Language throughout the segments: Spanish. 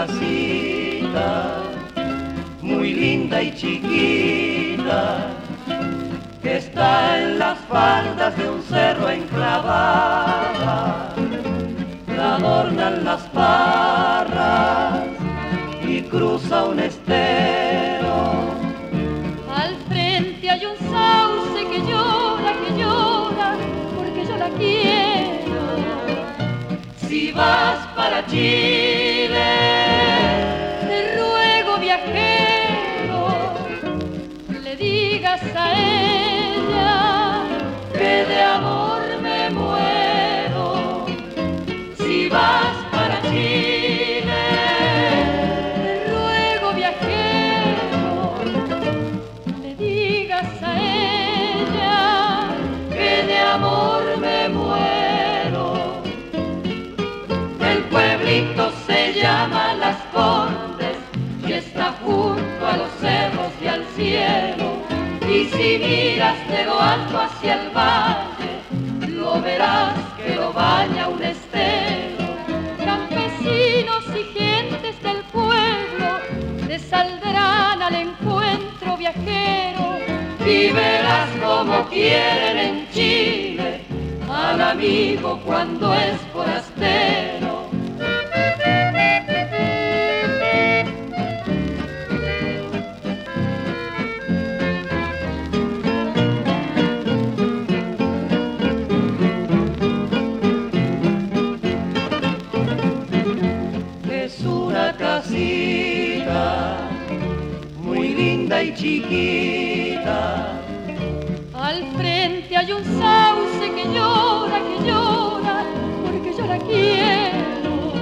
casita muy linda y chiquita que está en las faldas de un cerro enclavada. La adornan las parras y cruza un estero. Al frente hay un sauce que llora, que llora, porque yo la quiero. Si vas para Chile, digas si miras de lo alto hacia el valle, lo verás que lo baña un estero. Campesinos y gentes del pueblo te saldrán al encuentro viajero. Y verás como quieren en Chile al amigo cuando es forastero. Linda y chiquita. Al frente hay un sauce que llora, que llora, porque yo la quiero.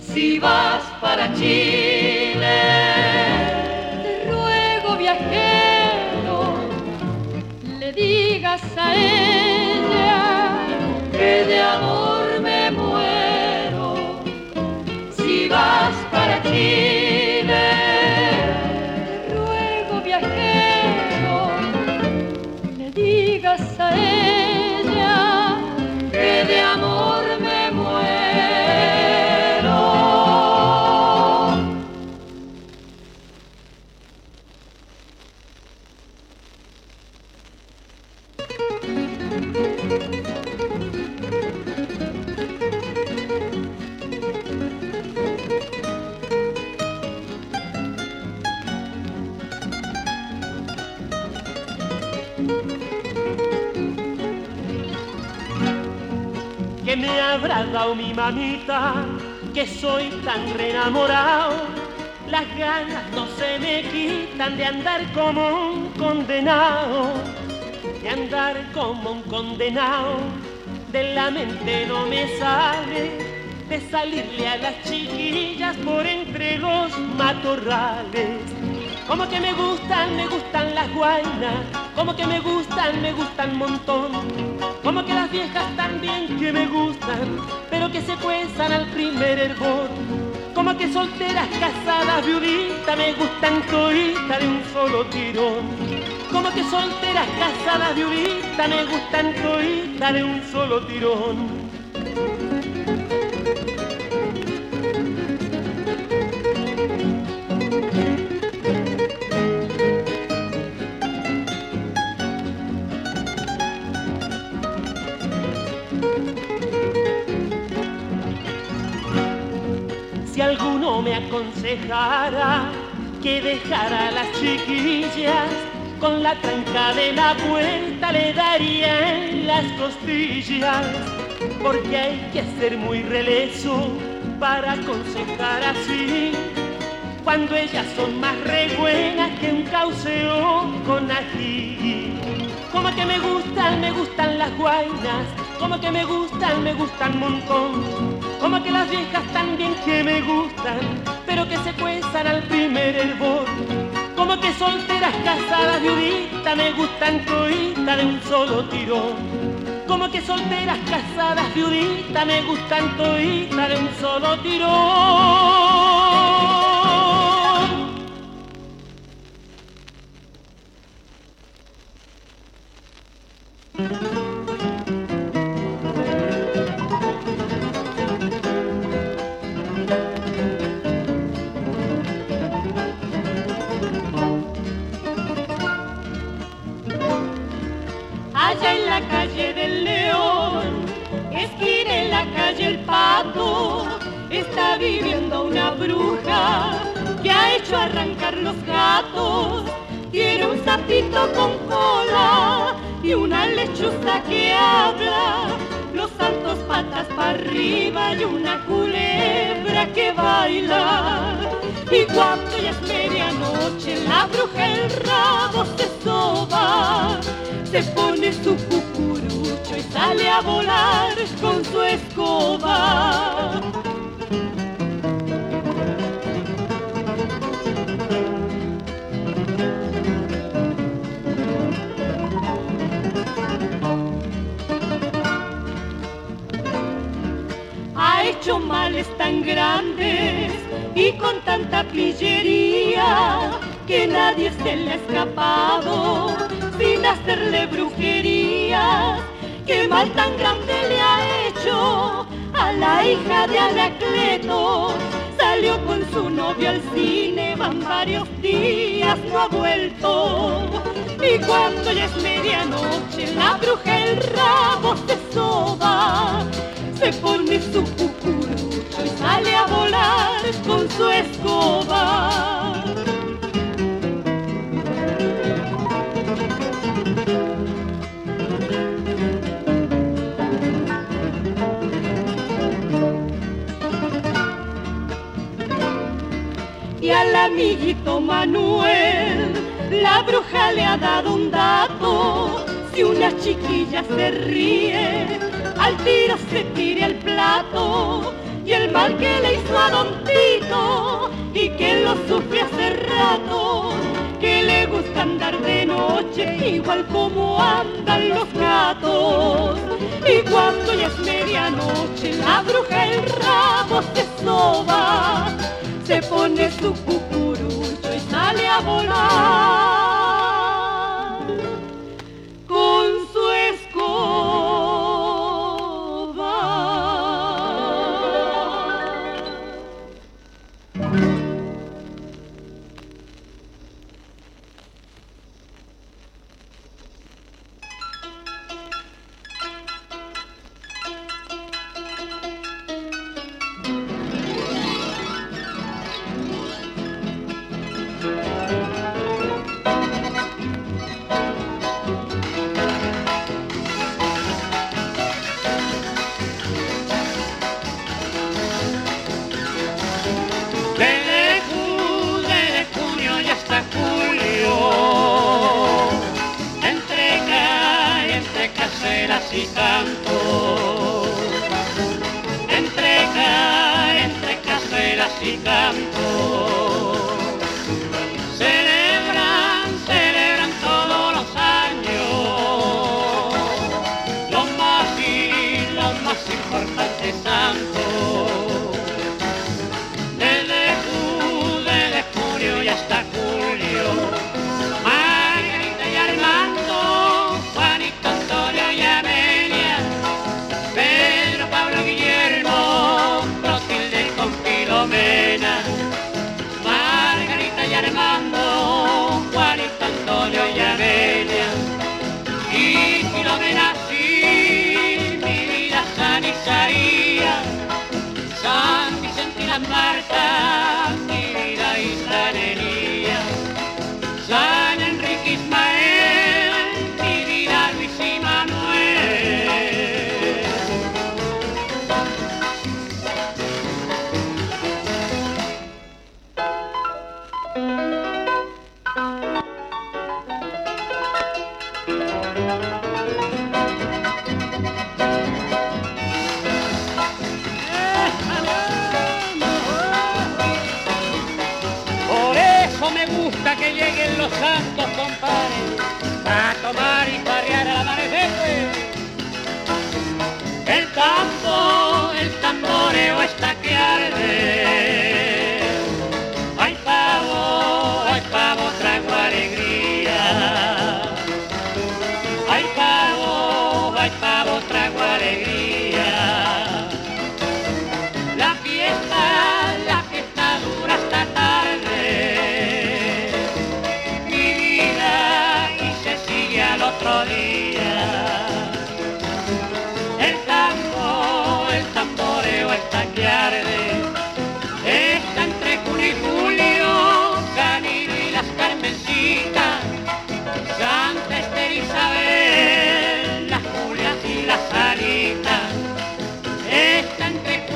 Si vas para Chile, Te ruego viajero, le digas a ella que de amor me habrá dado mi mamita, que soy tan re enamorado. Las ganas no se me quitan de andar como un condenado, de andar como un condenado. De la mente no me sale de salirle a las chiquillas por entre los matorrales. Como que me gustan, me gustan las guainas, como que me gustan, me gustan montón. Como que las viejas también que me gustan, pero que se cuezan al primer hervor. Como que solteras, casadas, viuditas, me gustan toditas de un solo tirón. Como que solteras, casadas, viuditas, me gustan toditas de un solo tirón. Alguno me aconsejara que dejara a las chiquillas, con la tranca de la puerta le daría las costillas, porque hay que ser muy releso para aconsejar así, cuando ellas son más re buenas que un cauceo con ají. Como que me gustan, me gustan las guainas, como que me gustan, me gustan montón. Como que las viejas también que me gustan, pero que se cuezan al primer hervor. Como que solteras, casadas, viuditas, me gustan toditas de un solo tirón. Como que solteras, casadas, viuditas, me gustan toditas de un solo tirón. Sapito con cola y una lechuza que habla. Los santos patas para arriba y una culebra que baila. Y cuando ya es medianoche, la bruja el rabo se soba, se pone su cucurucho y sale a volar con su escoba. Males tan grandes y con tanta pillería que nadie se le ha escapado sin hacerle brujería. Qué mal tan grande le ha hecho a la hija de Anacleto. Salió con su novio al cine, van varios días, no ha vuelto. Y cuando ya es medianoche, la bruja el rabo se soba, se pone su cucurucho y sale a volar con su escoba. y al amiguito Manuel la bruja le ha dado un dato. Si una chiquilla se ríe, al tiro se tire el plato. Y el mal que le hizo a Don Tito y que lo sufre hace rato, que le gusta andar de noche igual como andan los gatos. Y cuando ya es medianoche, la bruja el rabo se soba se pone su cucurucho y sale a volar Marta.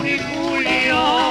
Julio.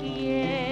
quiero.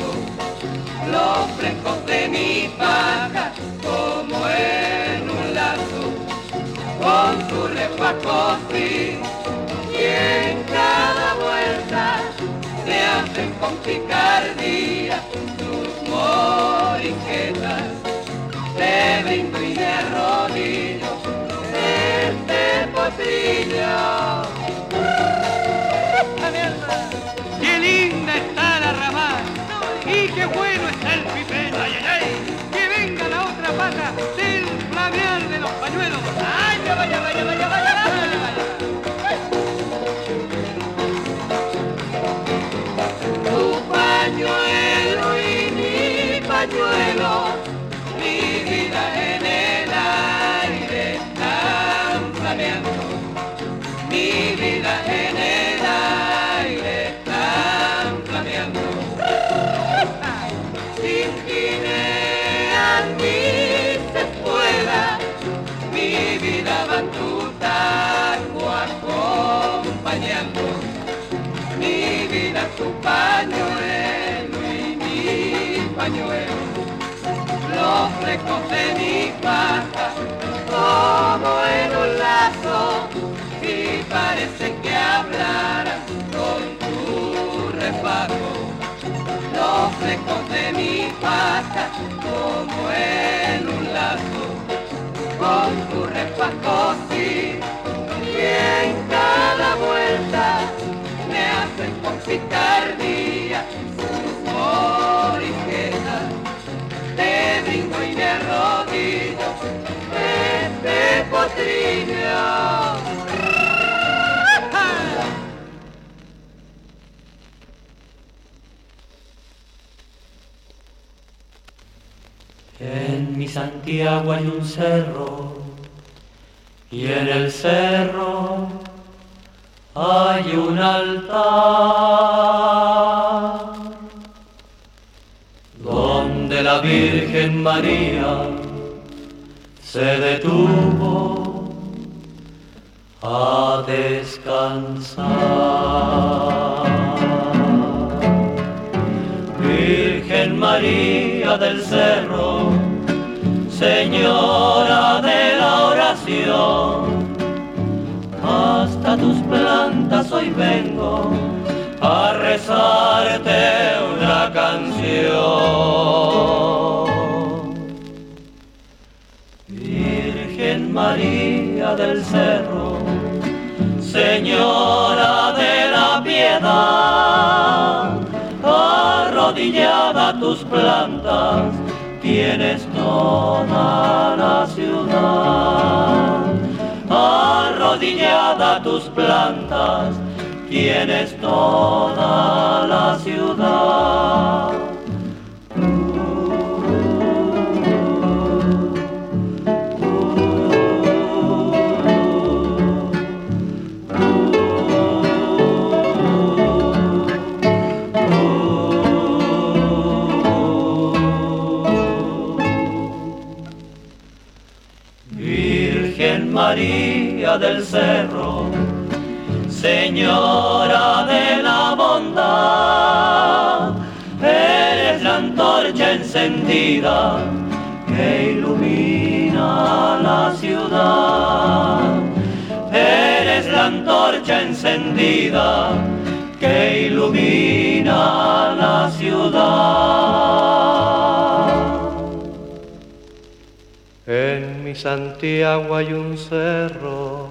los frescos de mi paja como en un lazo con su refajo sí, y en cada vuelta se hacen con picardía sus moriquetas de bingo y de rodillo este potrillo ¡Qué linda está! ¡Y qué bueno está el pipero! ¡Ay, ay, ay! ¡Que venga la otra pata del flamear de los pañuelos! ¡Ay, vaya, vaya, vaya, vaya, flecos de mi pata como en un lazo y parece que hablaran con tu refajo los flecos de mi pata como en un lazo con tu refajo sí. Y en cada vuelta me hacen con Santiago hay un cerro y en el cerro hay un altar donde la Virgen María se detuvo a descansar. Virgen María del Cerro, Señora de la oración, hasta tus plantas hoy vengo a rezarte una canción. Virgen María del Cerro, Señora de la piedad, arrodillada a tus plantas, tienes toda la ciudad. Arrodillada tus plantas, tienes toda la ciudad. María del Cerro, Señora de la bondad, eres la antorcha encendida que ilumina la ciudad. Eres la antorcha encendida que ilumina la ciudad. En mi Santiago hay un cerro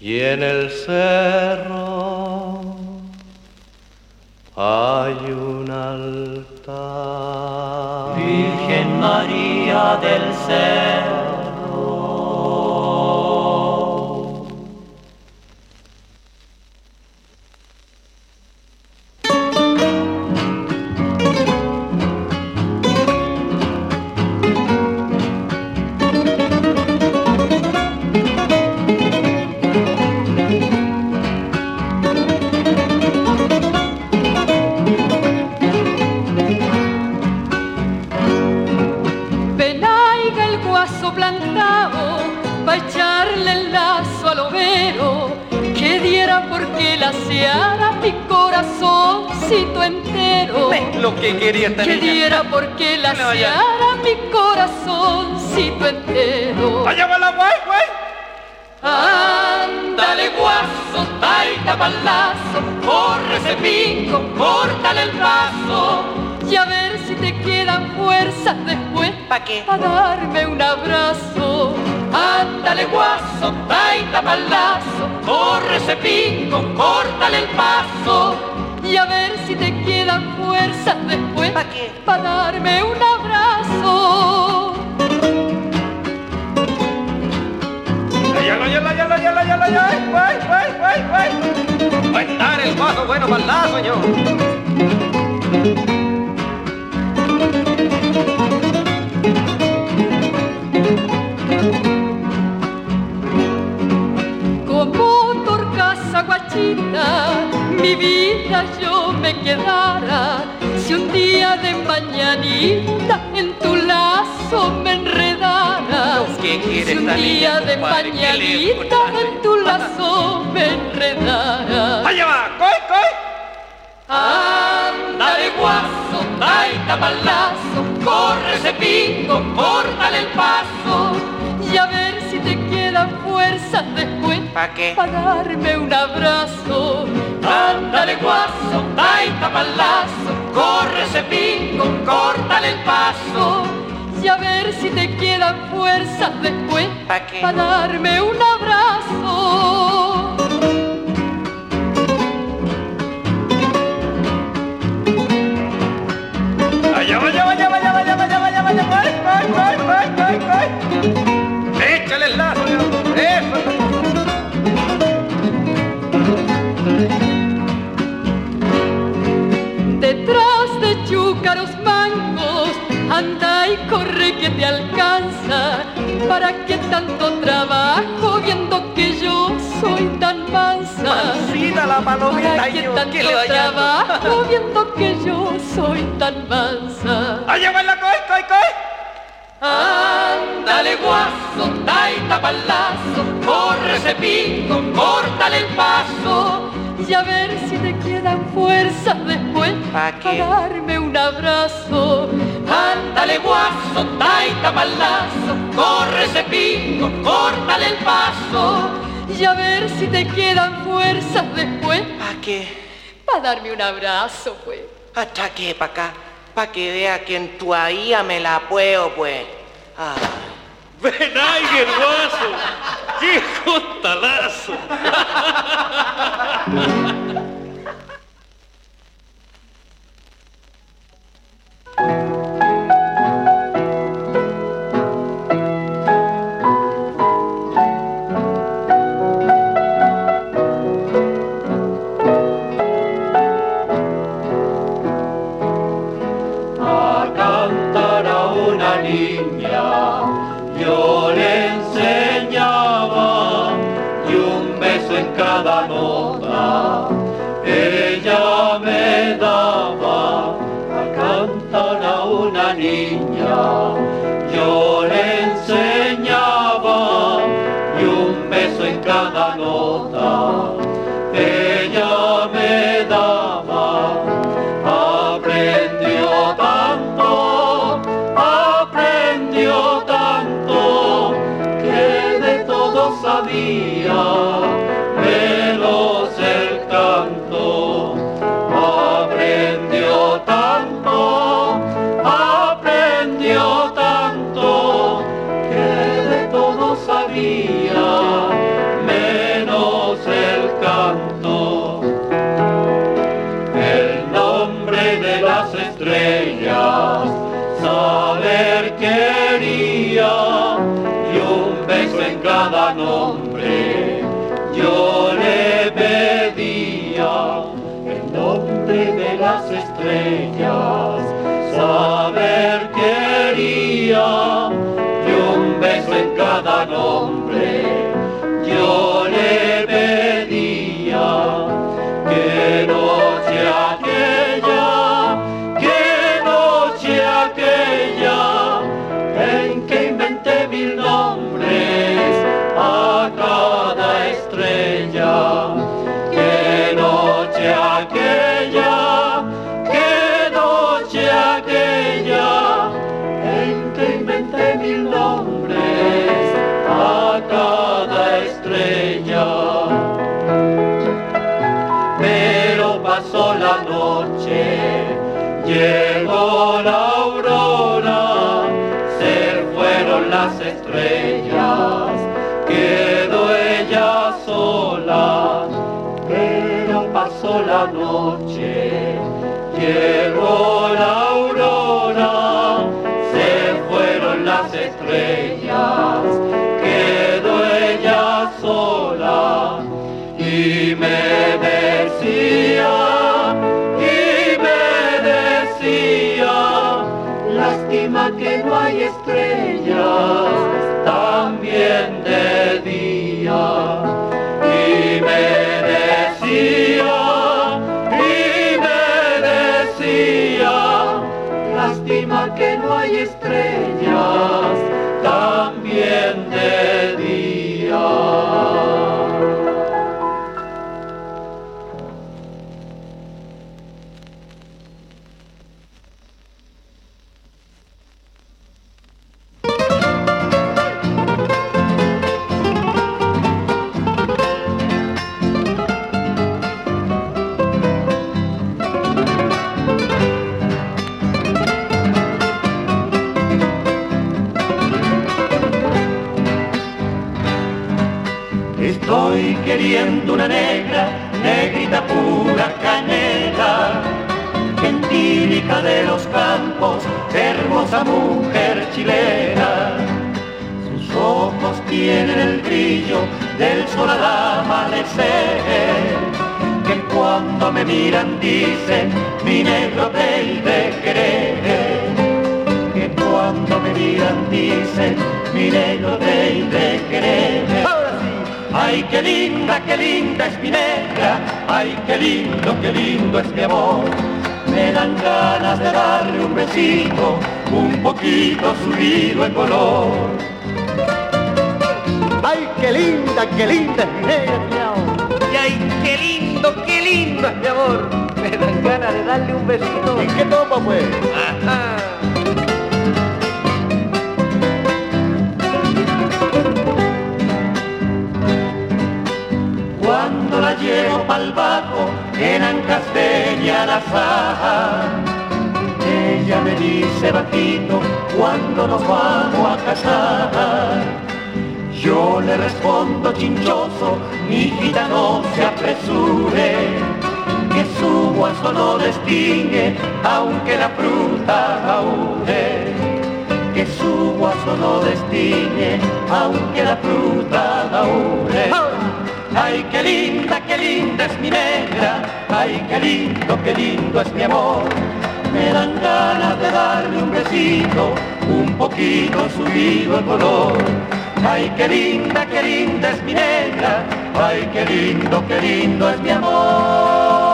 y en el cerro hay un altar. Virgen María del Cerro. Seara mi corazoncito entero Lo que quería esta que diera porque la No, mi corazoncito entero ¡Allá va la guay, güey! Ay, Ándale guaso, taita palazo, corre ese pico, córtale el paso. Y a ver si te quedan fuerzas después. ¿Pa qué? A darme un abrazo. Ándale guaso, taita palazo, corre ese pico, córtale el paso. Y a ver si te quedan fuerzas después. ¿Pa qué? Para darme un abrazo. Va a estar el guaso bueno para la mi vida yo me quedara. Si un día de mañanita en tu lazo me enredara. ¿Qué quiere Si un día de mañanita en tu lazo me enredara. ¡Allá va! ¡Coy, coy! Ándale guaso, taita palazo, corre ese pico, córtale el paso. Y a ver si te quedan fuerzas después. ¿Pa qué? Para darme un abrazo. Ándale guaso, taita palazo, corre ese pico, córtale el paso. Y a ver si te quedan fuerzas después. ¿Pa qué? Para darme un abrazo. ¡Allá allá allá allá allá. Anda y corre que te alcanza. ¿Para qué tanto trabajo viendo que yo soy tan mansa? Mansita la palomita, ¿Para qué tanto ¿qué le vaya a- trabajo viendo que yo soy tan mansa? ¡Allá va la coy, coy, coy! Ándale guaso, taita palazo, corre ese pico, córtale el paso. Y a ver si te quedan fuerzas después para darme un abrazo. Ándale guaso, taita palazo, corre ese pico, córtale el paso. Y a ver si te quedan fuerzas después ¿Pa qué? para darme un abrazo, pues. ¿Hasta qué, pa' acá? Pa' que vea que en tu ahía me la puedo, pues. Ay. ¡Ven ahí, guaso! ¡Qué talazo! en nombre. Yo le pedía el nombre de las estrellas, saber quería y un beso en cada nombre. Llegó la aurora, se fueron las estrellas, quedó ella sola, pero pasó la noche, Estoy queriendo una negra, negrita pura canela, gentílica de los campos, hermosa mujer chilena. Sus ojos tienen el brillo del sol al amanecer, que cuando me miran dicen, mi negro te de querer. Que cuando me miran dicen, mi negro de querer. Ay, qué linda, qué linda es mi negra, ay, qué lindo, qué lindo es mi amor. Me dan ganas de darle un besito, un poquito subido en color. Ay, qué linda, qué linda es mi negra. Y ay, qué lindo, qué lindo es mi amor. Me dan ganas de darle un besito. ¿En qué topa, pues? Ajá. Llevo pa'l bajo, en Ancasteña la faja. Ella me dice bajito, cuando nos vamos a casar. Yo le respondo chinchoso, mi hijita no se apresure, que su guaso no distingue, aunque la fruta aúre. Que su guaso no distingue, aunque la fruta aúre. Ay, qué linda, linda es mi negra, ay, qué lindo, qué lindo es mi amor. Me dan ganas de darle un besito, un poquito subido el color. Ay, qué linda, qué linda es mi negra, ay, qué lindo, qué lindo es mi amor.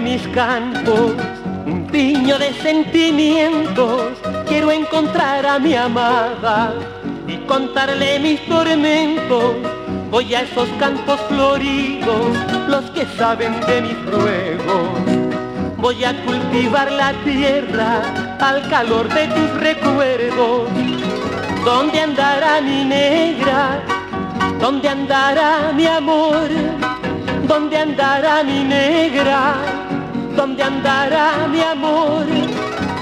Mis campos, un piño de sentimientos. Quiero encontrar a mi amada y contarle mis tormentos. Voy a esos campos floridos, los que saben de mis ruegos. Voy a cultivar la tierra al calor de tus recuerdos. ¿Dónde andará mi negra? ¿Dónde andará mi amor? ¿Dónde andará mi negra? ¿Dónde andará mi amor?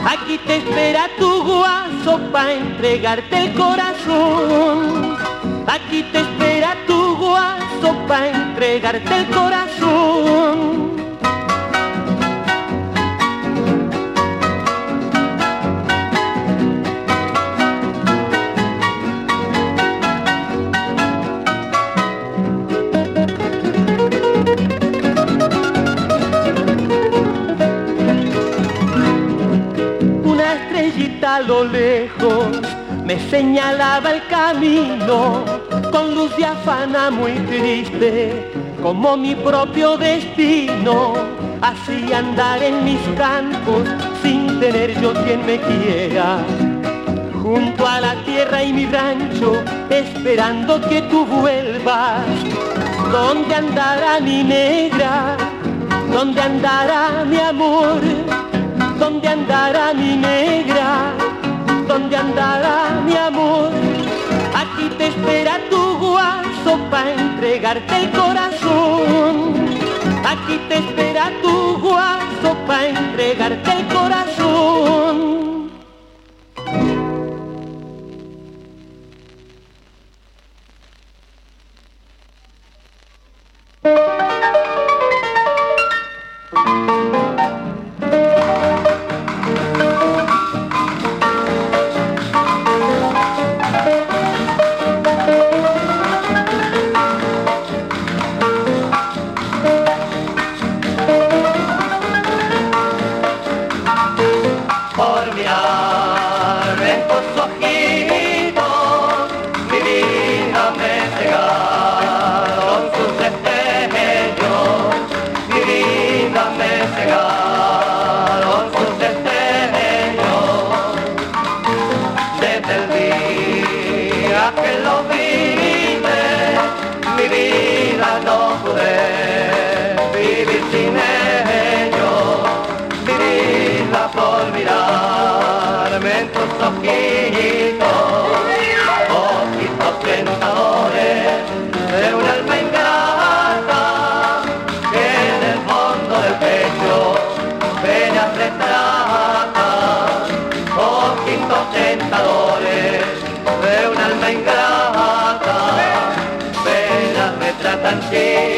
Aquí te espera tu guaso para entregarte el corazón. Aquí te espera tu guaso para entregarte el corazón. Lejos me señalaba el camino con luz diafana muy triste como mi propio destino. así andar en mis campos sin tener yo quien me quiera. Junto a la tierra y mi rancho, esperando que tú vuelvas. ¿Dónde andará mi negra? ¿Dónde andará mi amor? ¿Dónde andará mi negra? ¿Dónde andará mi amor? Aquí te espera tu guaso para entregarte el corazón. Aquí te espera tu guaso para entregarte el corazón. Tu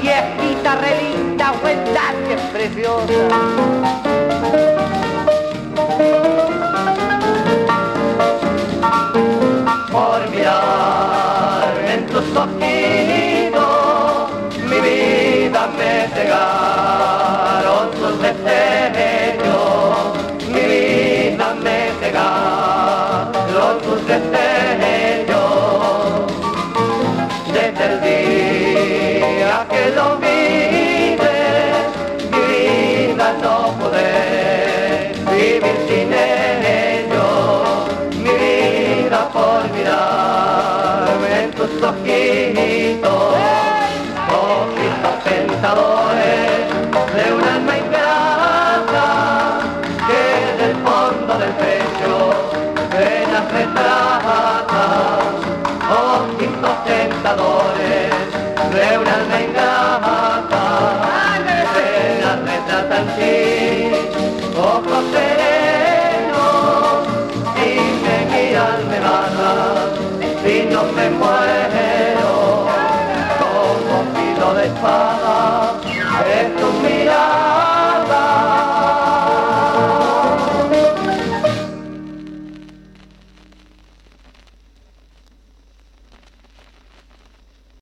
viejita relinda, que es preciosa. Por mirar en tus ojitos, mi vida me cegaron tus deseos me cegaron tus deseos yo me muero. Como filo de espada es tu